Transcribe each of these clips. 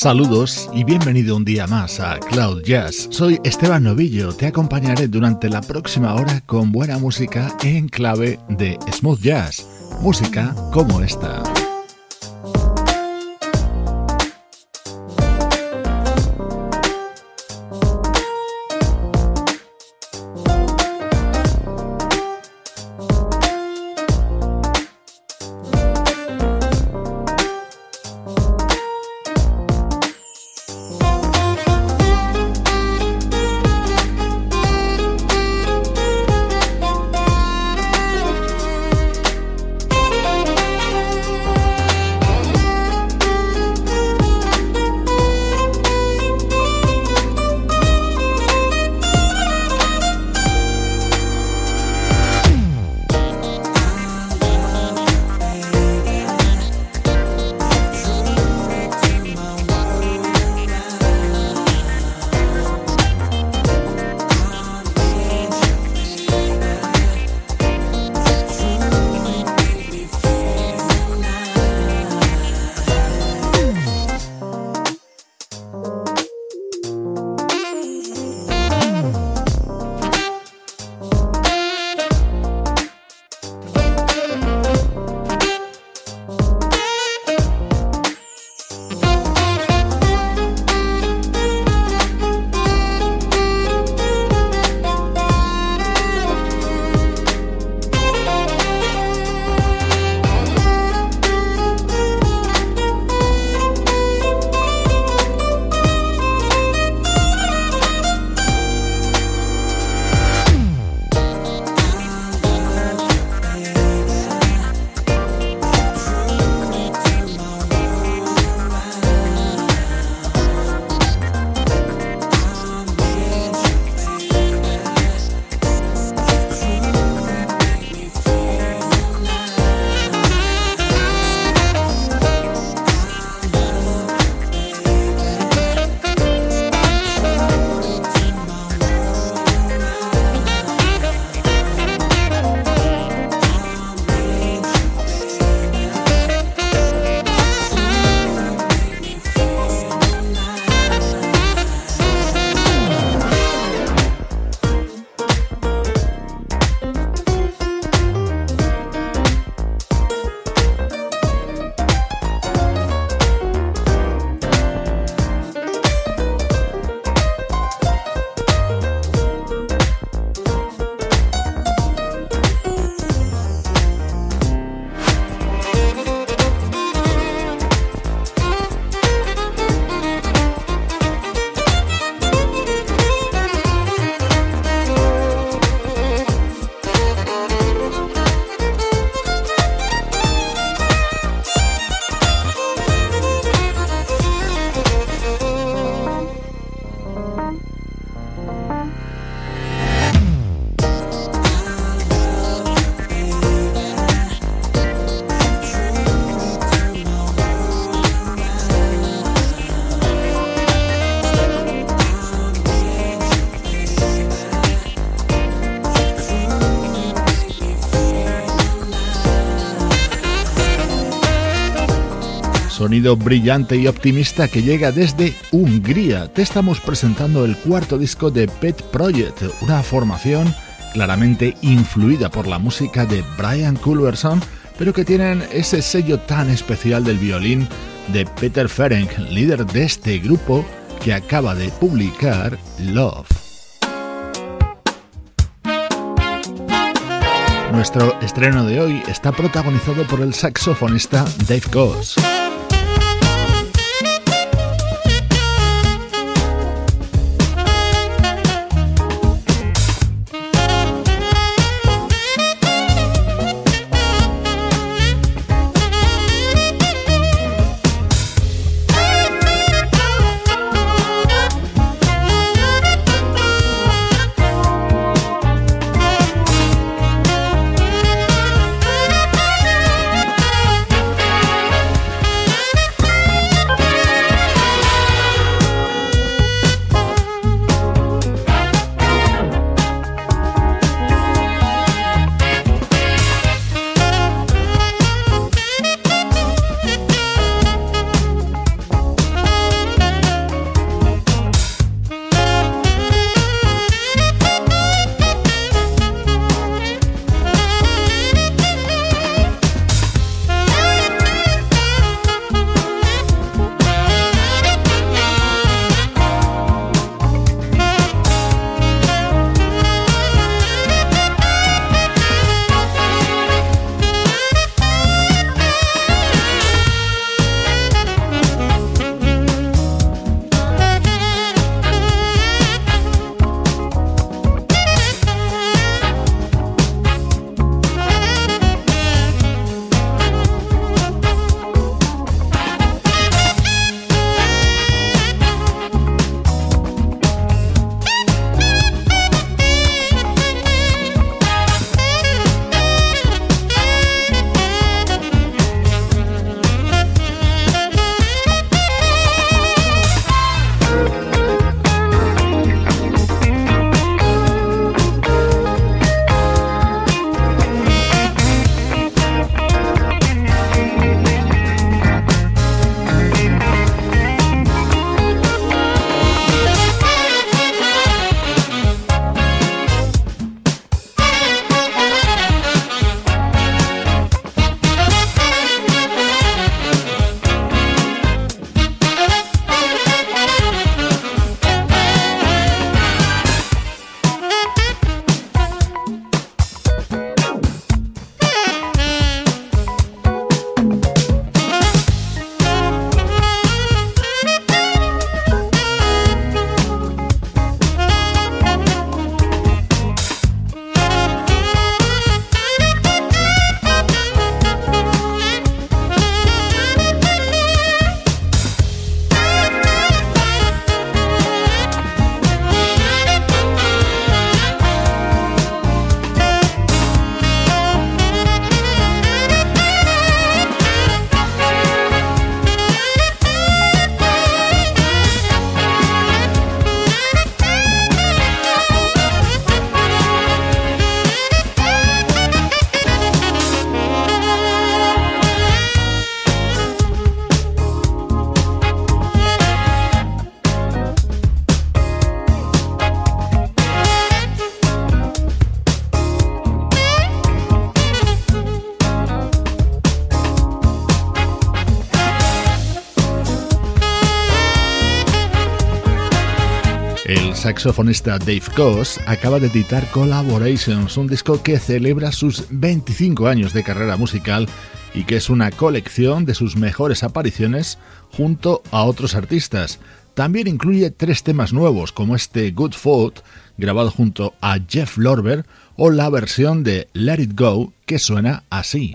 Saludos y bienvenido un día más a Cloud Jazz. Soy Esteban Novillo, te acompañaré durante la próxima hora con buena música en clave de smooth jazz, música como esta. Sonido brillante y optimista que llega desde Hungría. Te estamos presentando el cuarto disco de Pet Project, una formación claramente influida por la música de Brian Culverson, pero que tienen ese sello tan especial del violín de Peter Ferenc, líder de este grupo que acaba de publicar Love. Nuestro estreno de hoy está protagonizado por el saxofonista Dave Goss. Saxofonista Dave Koz acaba de editar Collaborations, un disco que celebra sus 25 años de carrera musical y que es una colección de sus mejores apariciones junto a otros artistas. También incluye tres temas nuevos como este Good Foot, grabado junto a Jeff Lorber, o la versión de Let It Go, que suena así.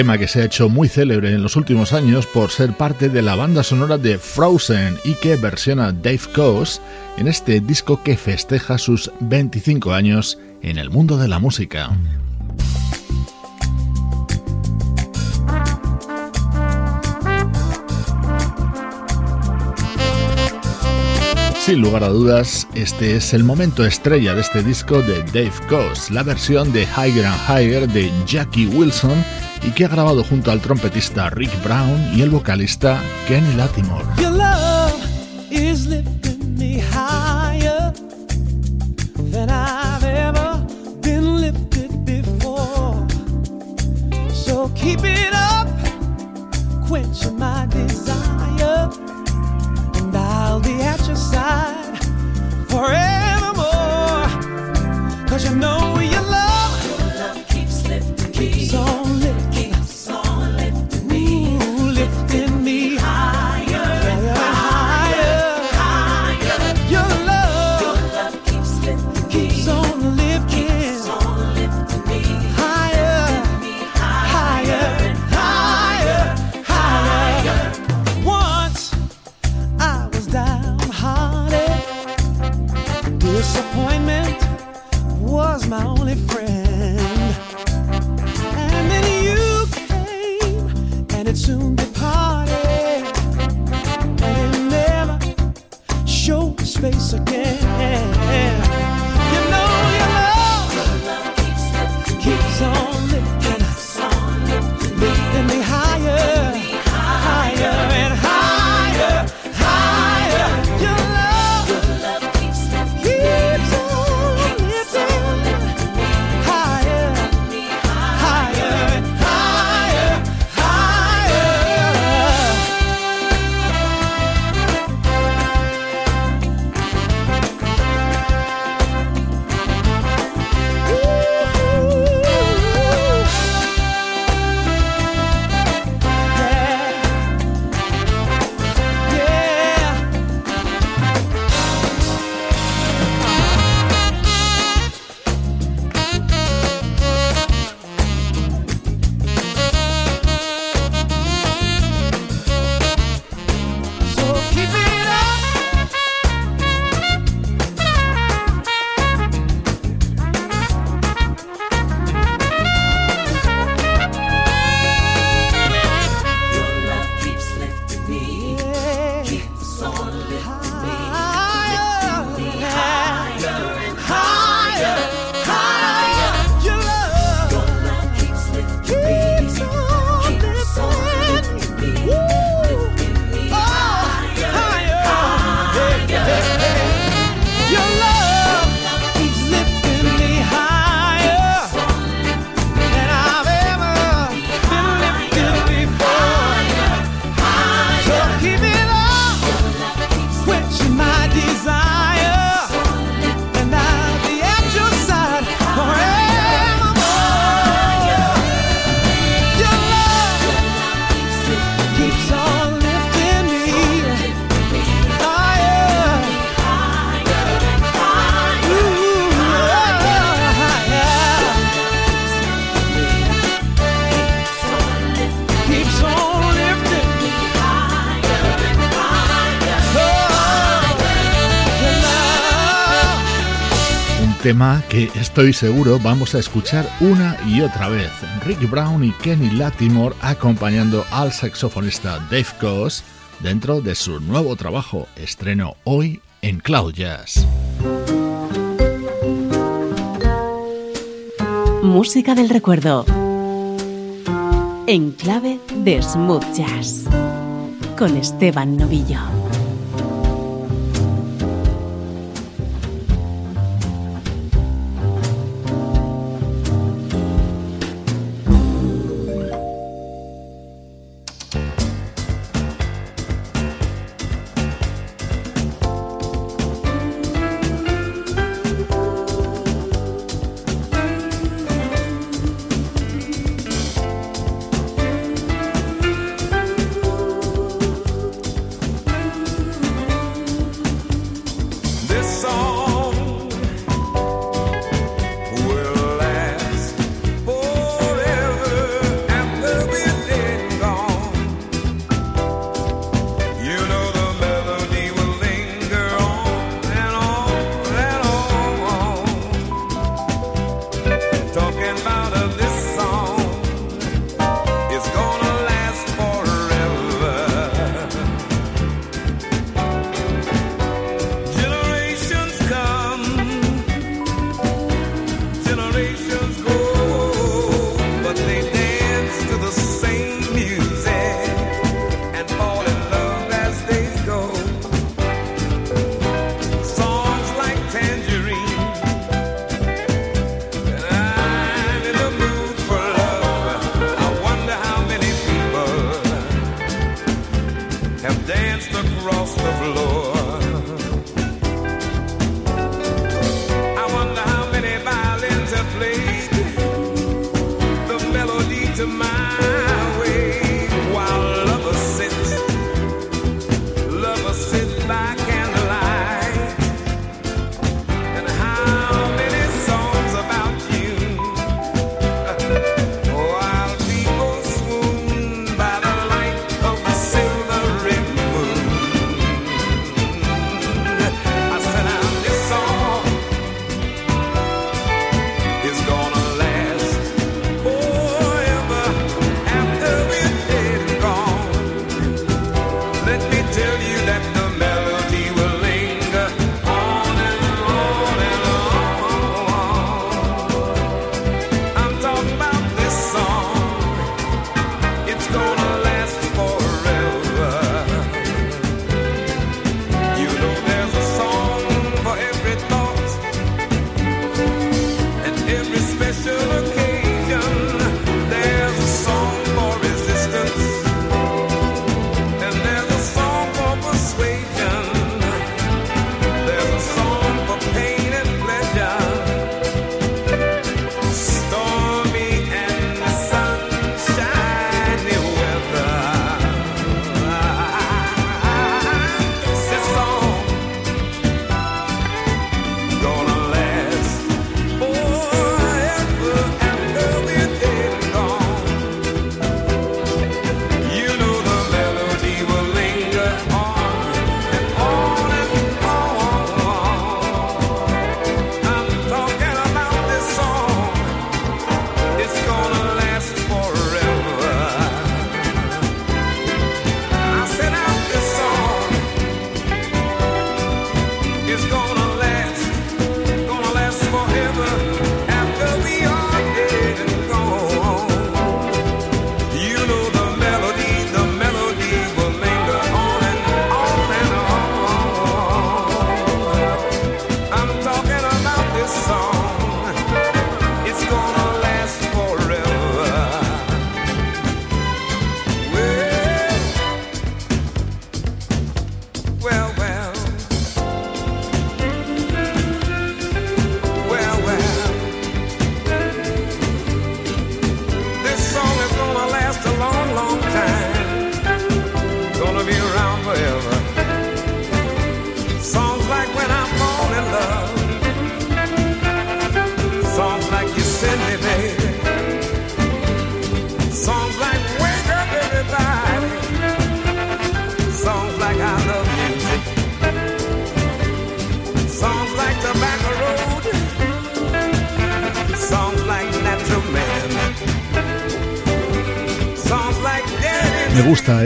Tema que se ha hecho muy célebre en los últimos años por ser parte de la banda sonora de Frozen y que versiona Dave Coase en este disco que festeja sus 25 años en el mundo de la música. Sin lugar a dudas, este es el momento estrella de este disco de Dave Coase, la versión de Higher and Higher de Jackie Wilson y que ha grabado junto al trompetista Rick Brown y el vocalista Kenny Latimore. Tema que estoy seguro vamos a escuchar una y otra vez. Rick Brown y Kenny Latimore acompañando al saxofonista Dave Coase dentro de su nuevo trabajo, estreno hoy en Cloud Jazz. Música del recuerdo. En clave de smooth jazz. Con Esteban Novillo.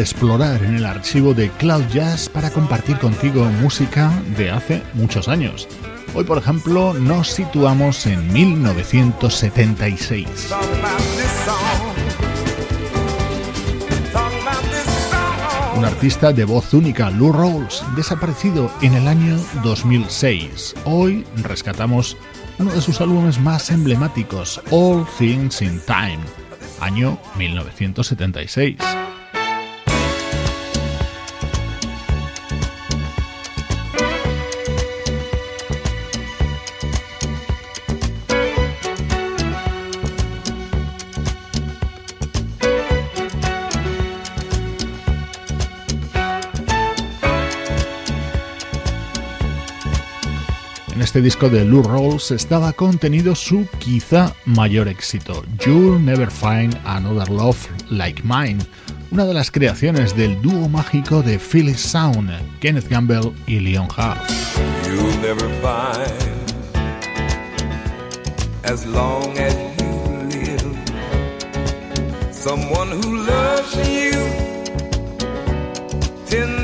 Explorar en el archivo de Cloud Jazz para compartir contigo música de hace muchos años. Hoy, por ejemplo, nos situamos en 1976. Un artista de voz única, Lou Rawls, desaparecido en el año 2006. Hoy rescatamos uno de sus álbumes más emblemáticos, All Things in Time, año 1976. Este disco de Lou Rawls estaba contenido su quizá mayor éxito, You'll Never Find Another Love Like Mine, una de las creaciones del dúo mágico de Phyllis Sound, Kenneth Gamble y Leon you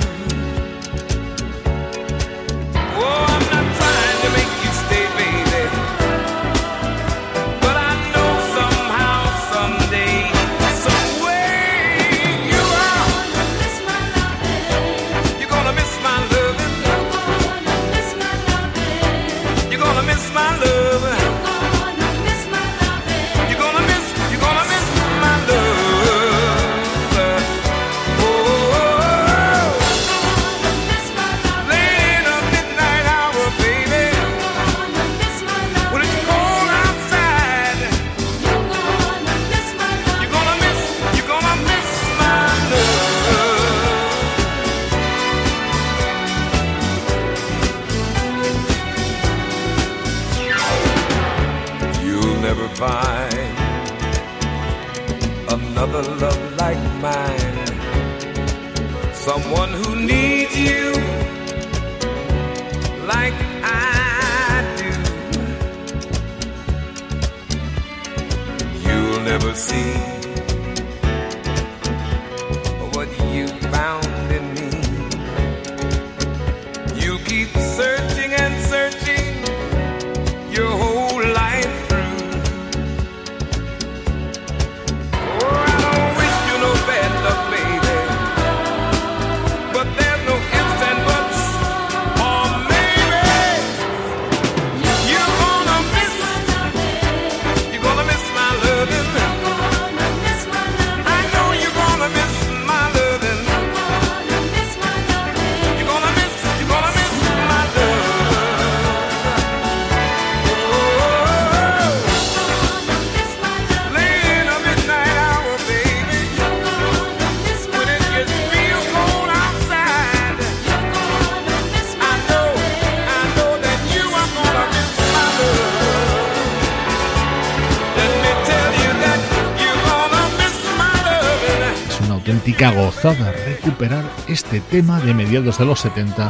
Mediados de los 70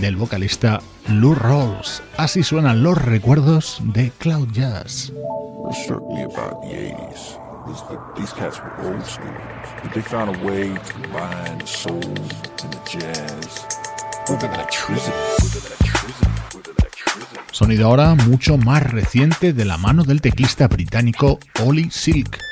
del vocalista Lou Rawls. Así suenan los recuerdos de Cloud Jazz. Sonido ahora mucho más reciente de la mano del teclista británico Ollie Silk.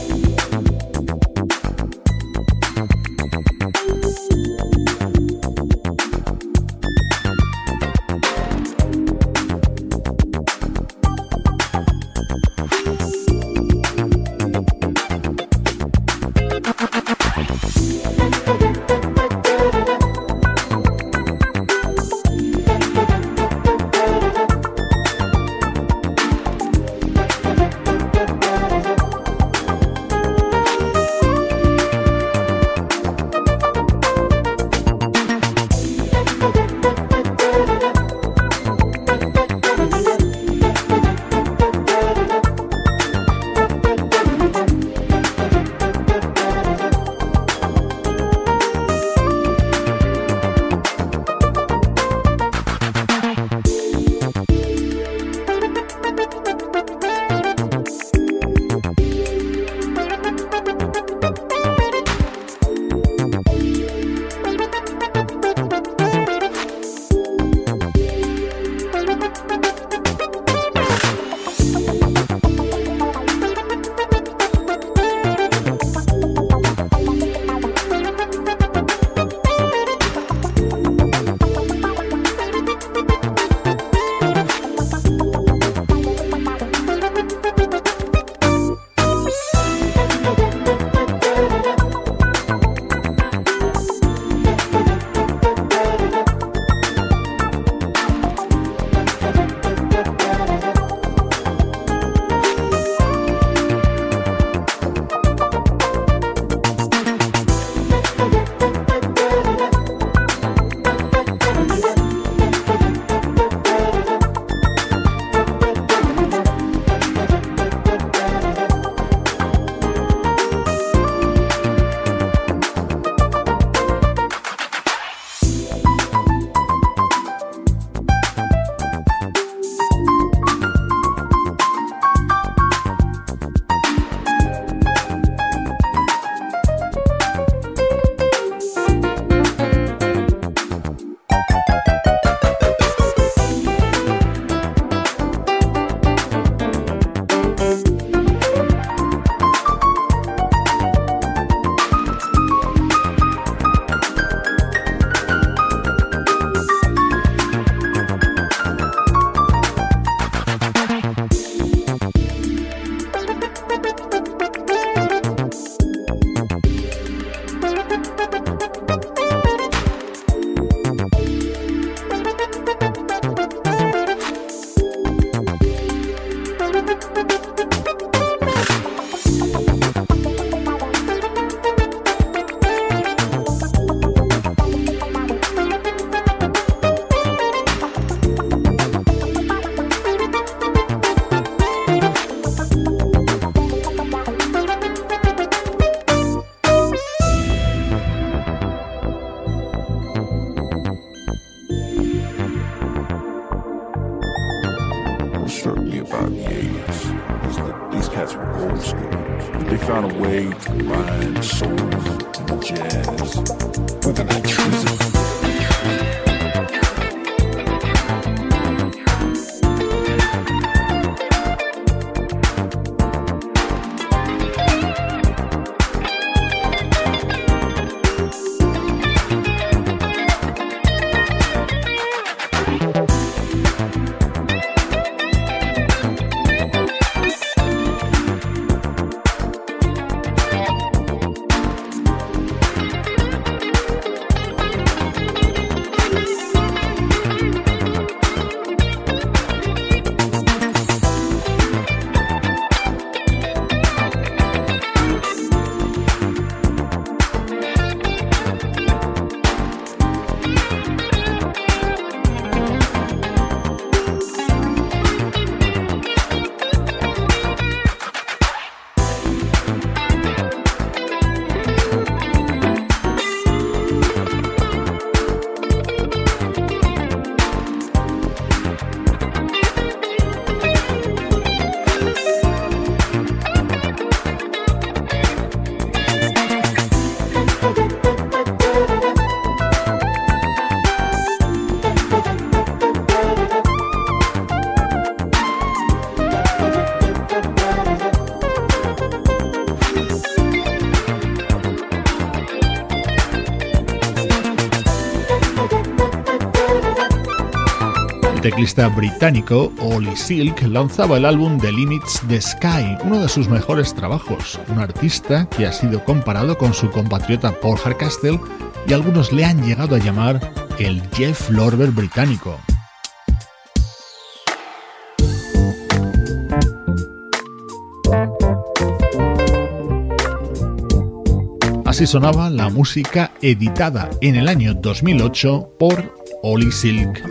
They found a way to combine soul and jazz with an electricity. Teclista británico Ollie Silk lanzaba el álbum The Limits the Sky, uno de sus mejores trabajos, un artista que ha sido comparado con su compatriota Paul Hardcastle y algunos le han llegado a llamar el Jeff Lorber británico. Así sonaba la música editada en el año 2008 por Ollie Silk.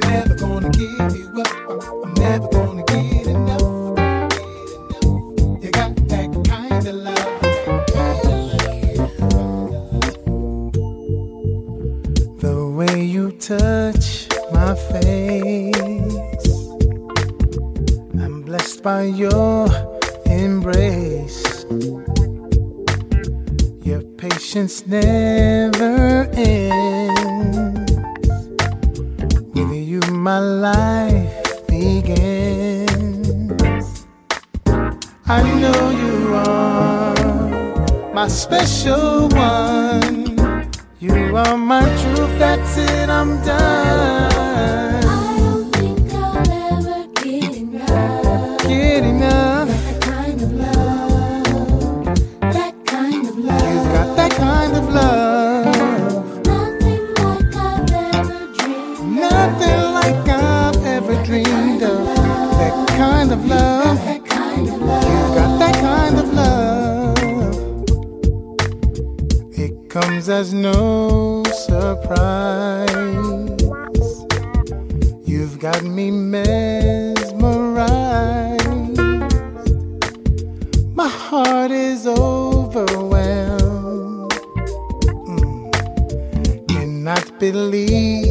Believe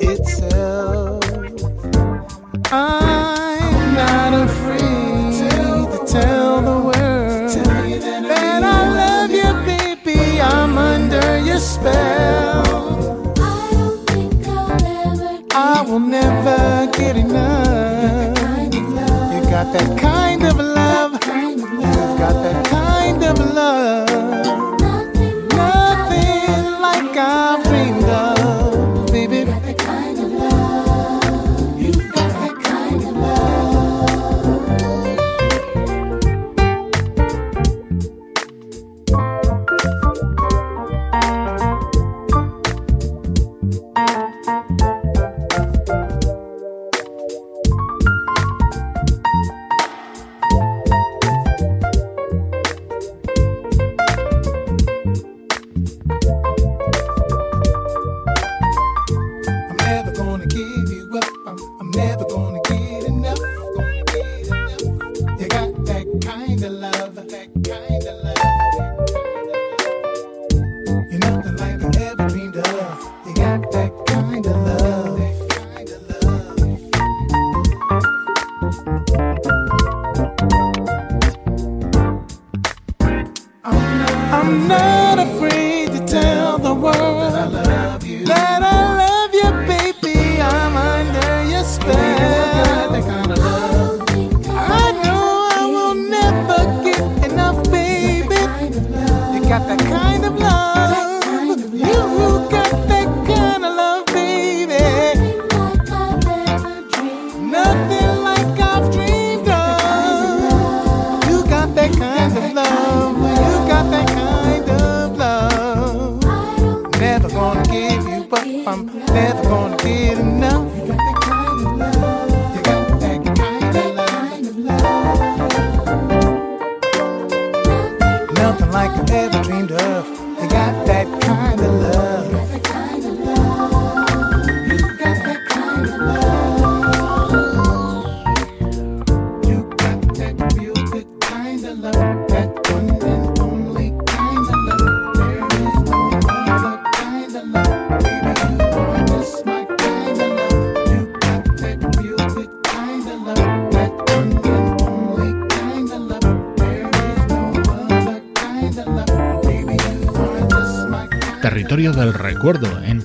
itself. I'm not afraid to tell the world that I love you, baby. I'm under your spell. I don't think I'll ever I will never get enough. You got that kind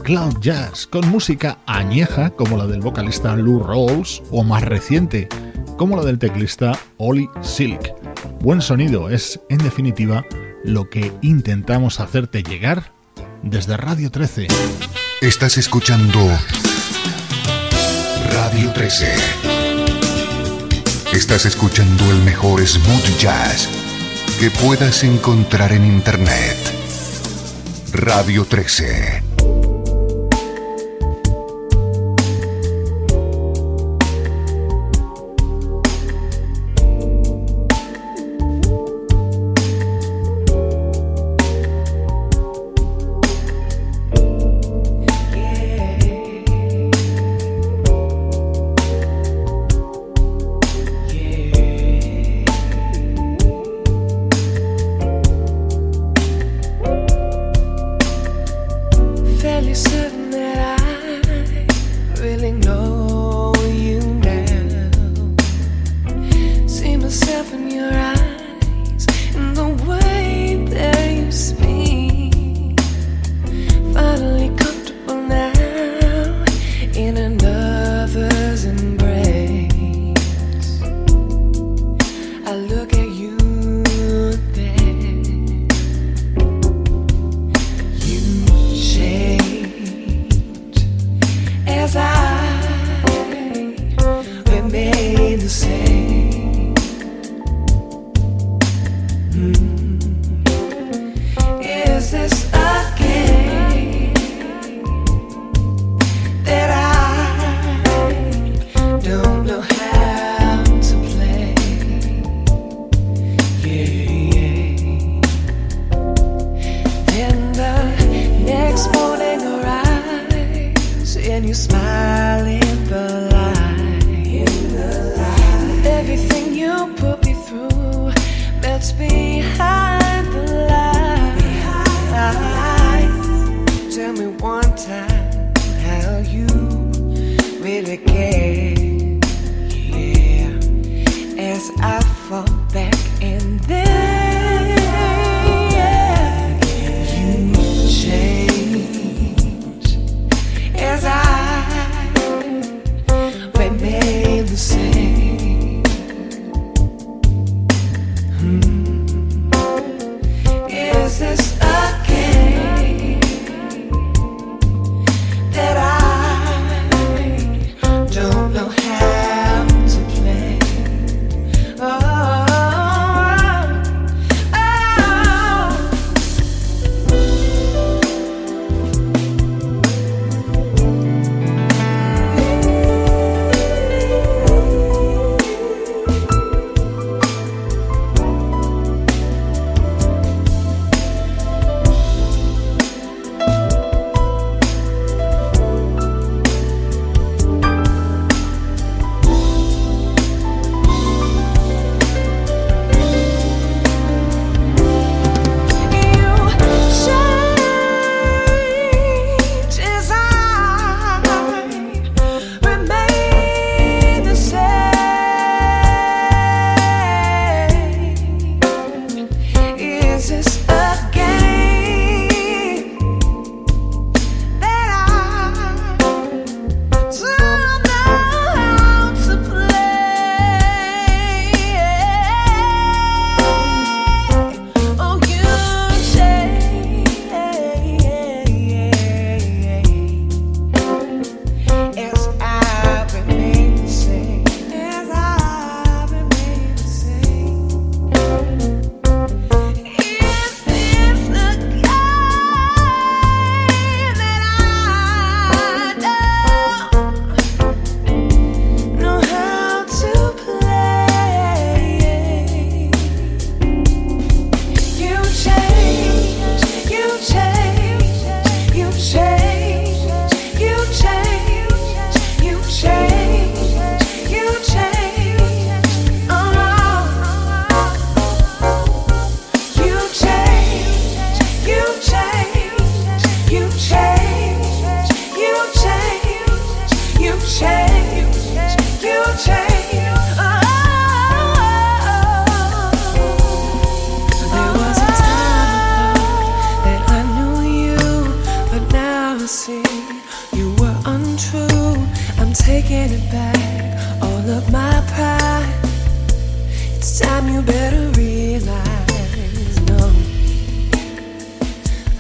Cloud Jazz, con música añeja como la del vocalista Lou Rawls o más reciente como la del teclista Ollie Silk. Buen sonido es, en definitiva, lo que intentamos hacerte llegar desde Radio 13. Estás escuchando Radio 13. Estás escuchando el mejor smooth jazz que puedas encontrar en Internet. Radio 13. Seven.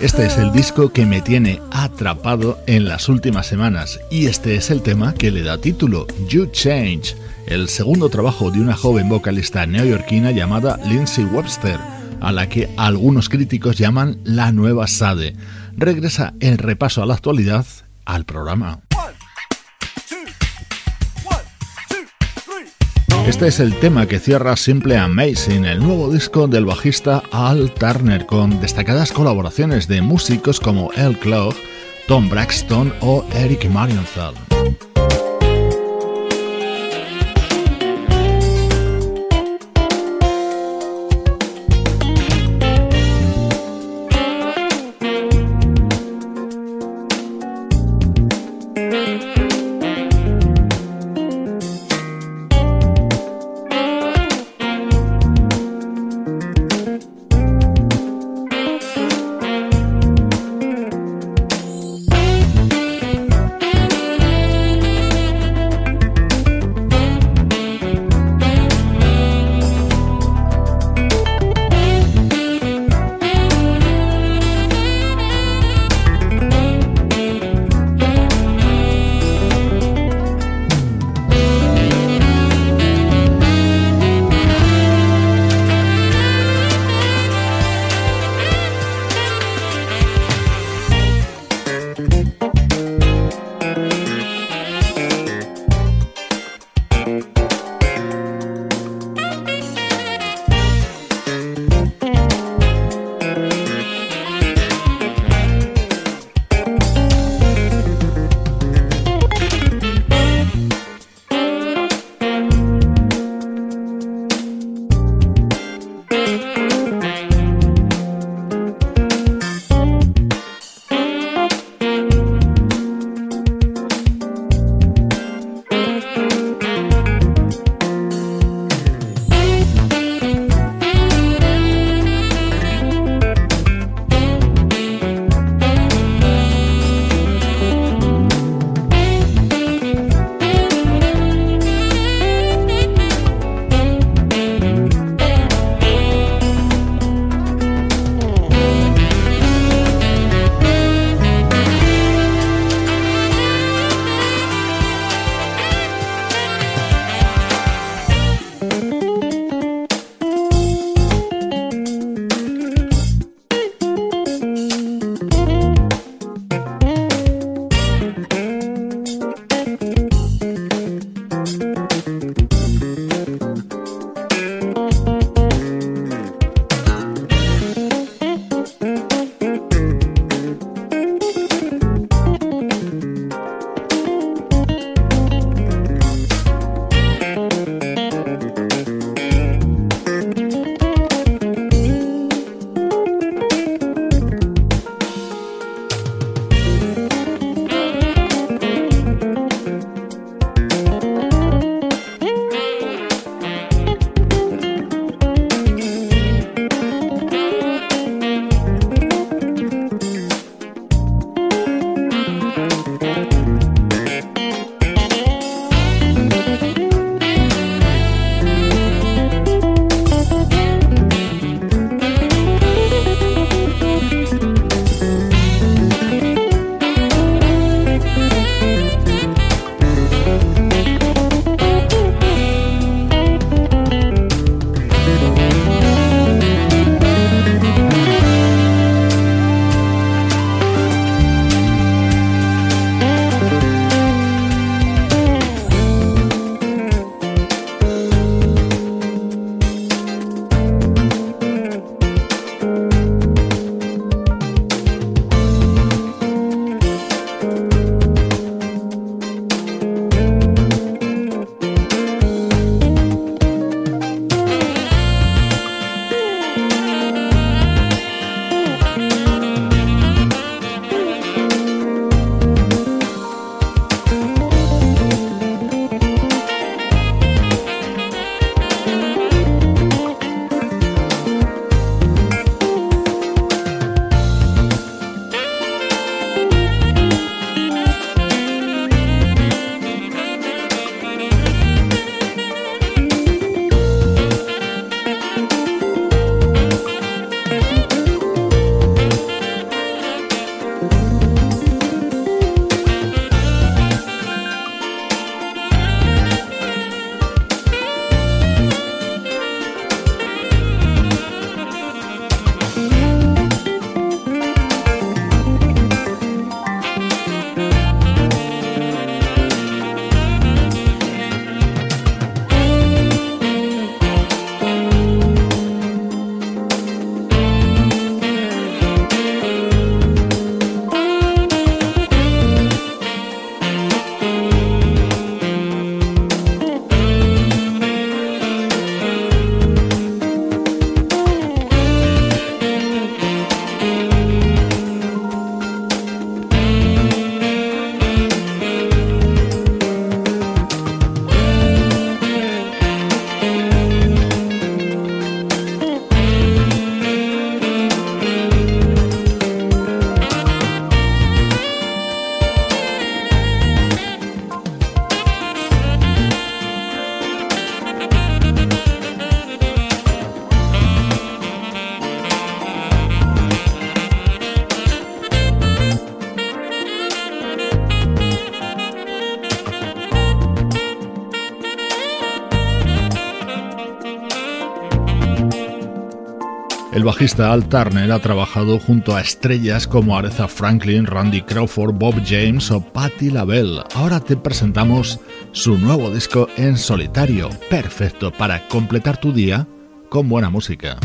Este es el disco que me tiene atrapado en las últimas semanas y este es el tema que le da título, You Change, el segundo trabajo de una joven vocalista neoyorquina llamada Lindsay Webster, a la que algunos críticos llaman la nueva Sade. Regresa el repaso a la actualidad al programa. Este es el tema que cierra Simple Amazing, el nuevo disco del bajista Al Turner, con destacadas colaboraciones de músicos como El Clough, Tom Braxton o Eric Marienthal. Bajista Al Turner ha trabajado junto a estrellas como Aretha Franklin, Randy Crawford, Bob James o Patti LaBelle. Ahora te presentamos su nuevo disco en solitario, perfecto para completar tu día con buena música.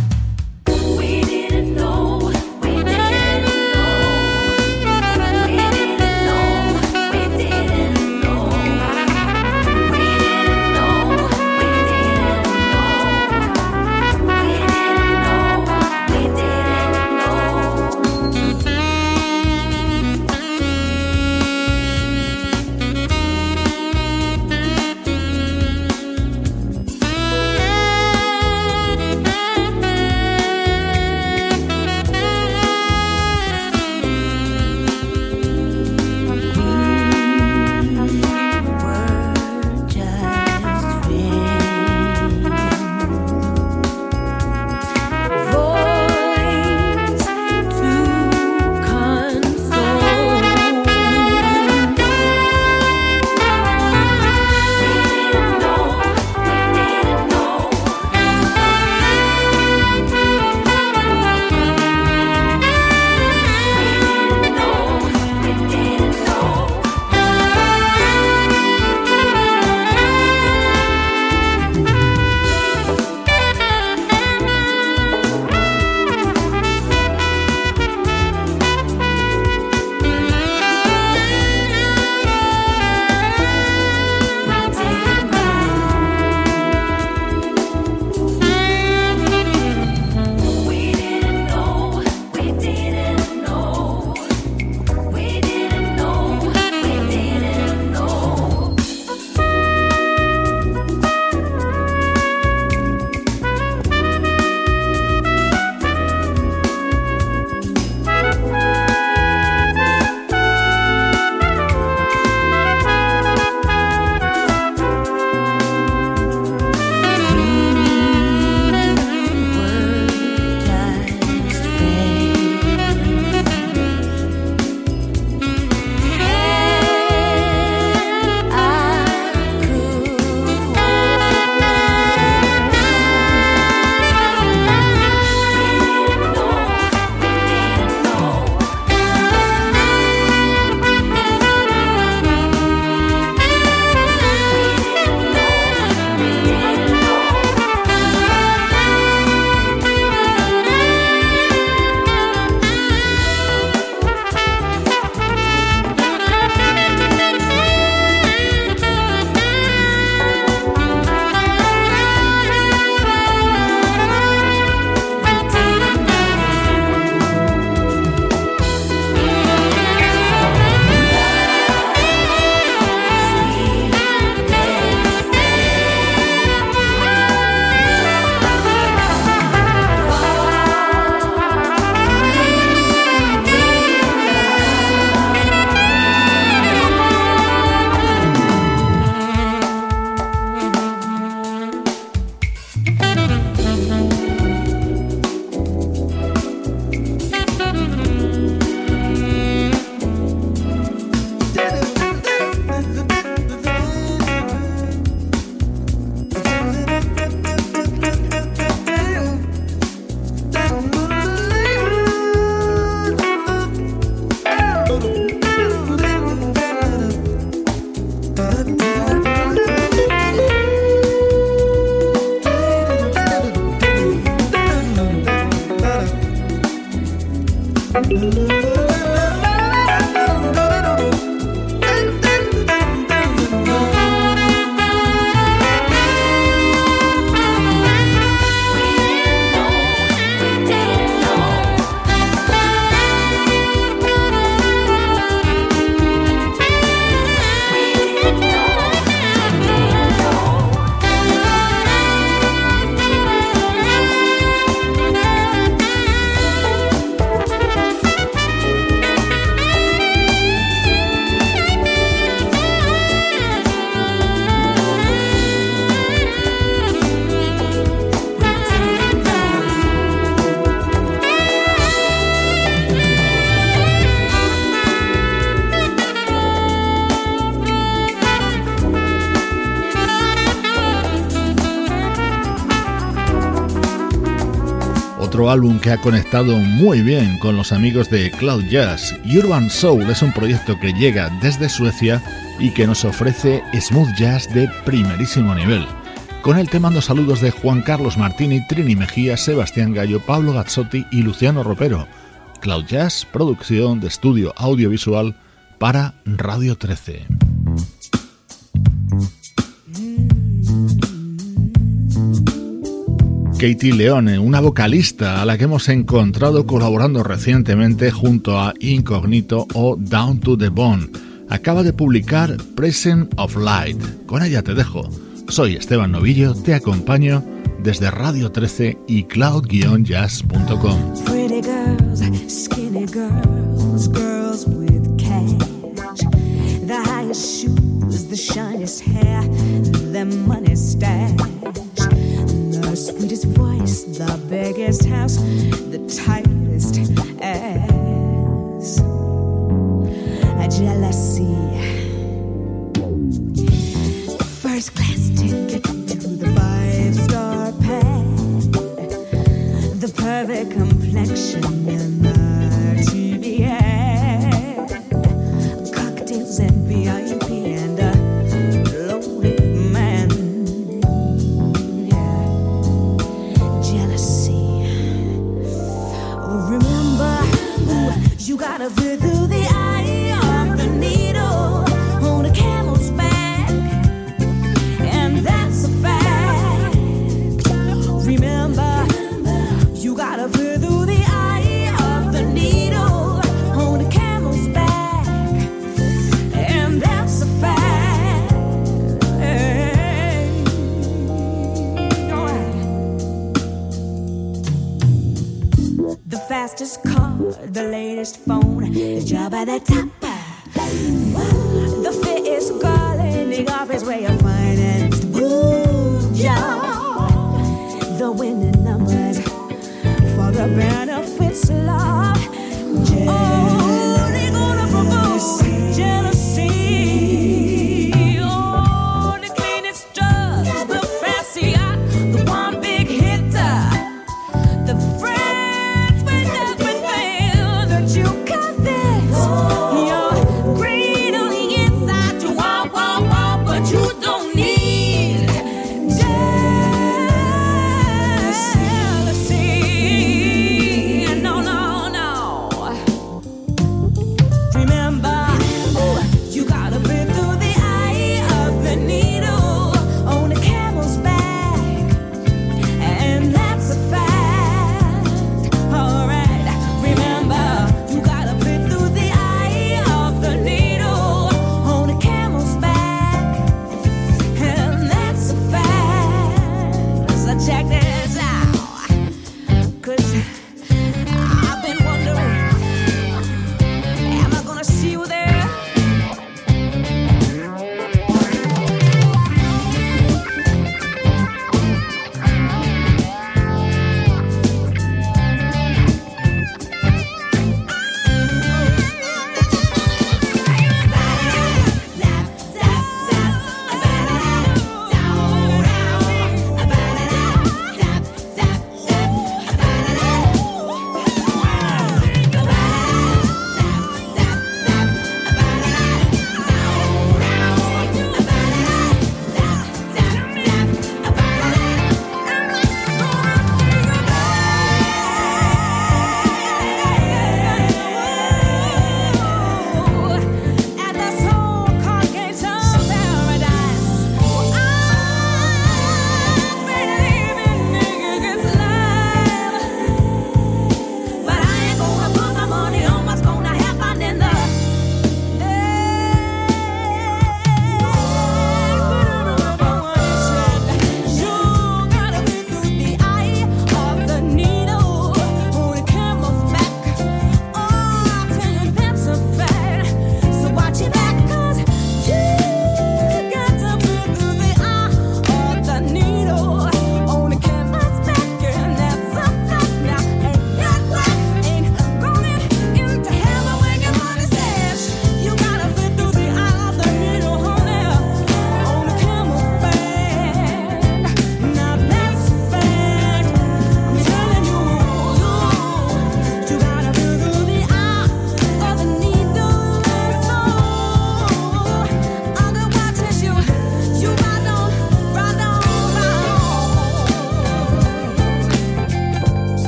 Álbum que ha conectado muy bien con los amigos de Cloud Jazz. Urban Soul es un proyecto que llega desde Suecia y que nos ofrece smooth jazz de primerísimo nivel. Con él te mando saludos de Juan Carlos Martini, Trini Mejía, Sebastián Gallo, Pablo Gazzotti y Luciano Ropero. Cloud Jazz, producción de estudio audiovisual para Radio 13. Katie Leone, una vocalista a la que hemos encontrado colaborando recientemente junto a Incognito o Down to the Bone, acaba de publicar Present of Light. Con ella te dejo. Soy Esteban Novillo, te acompaño desde Radio 13 y cloud-jazz.com. The highest shoes, the shiniest hair, sweetest voice, the biggest house, the tightest ass. A jealousy. First class ticket to the five star pad. The perfect complexion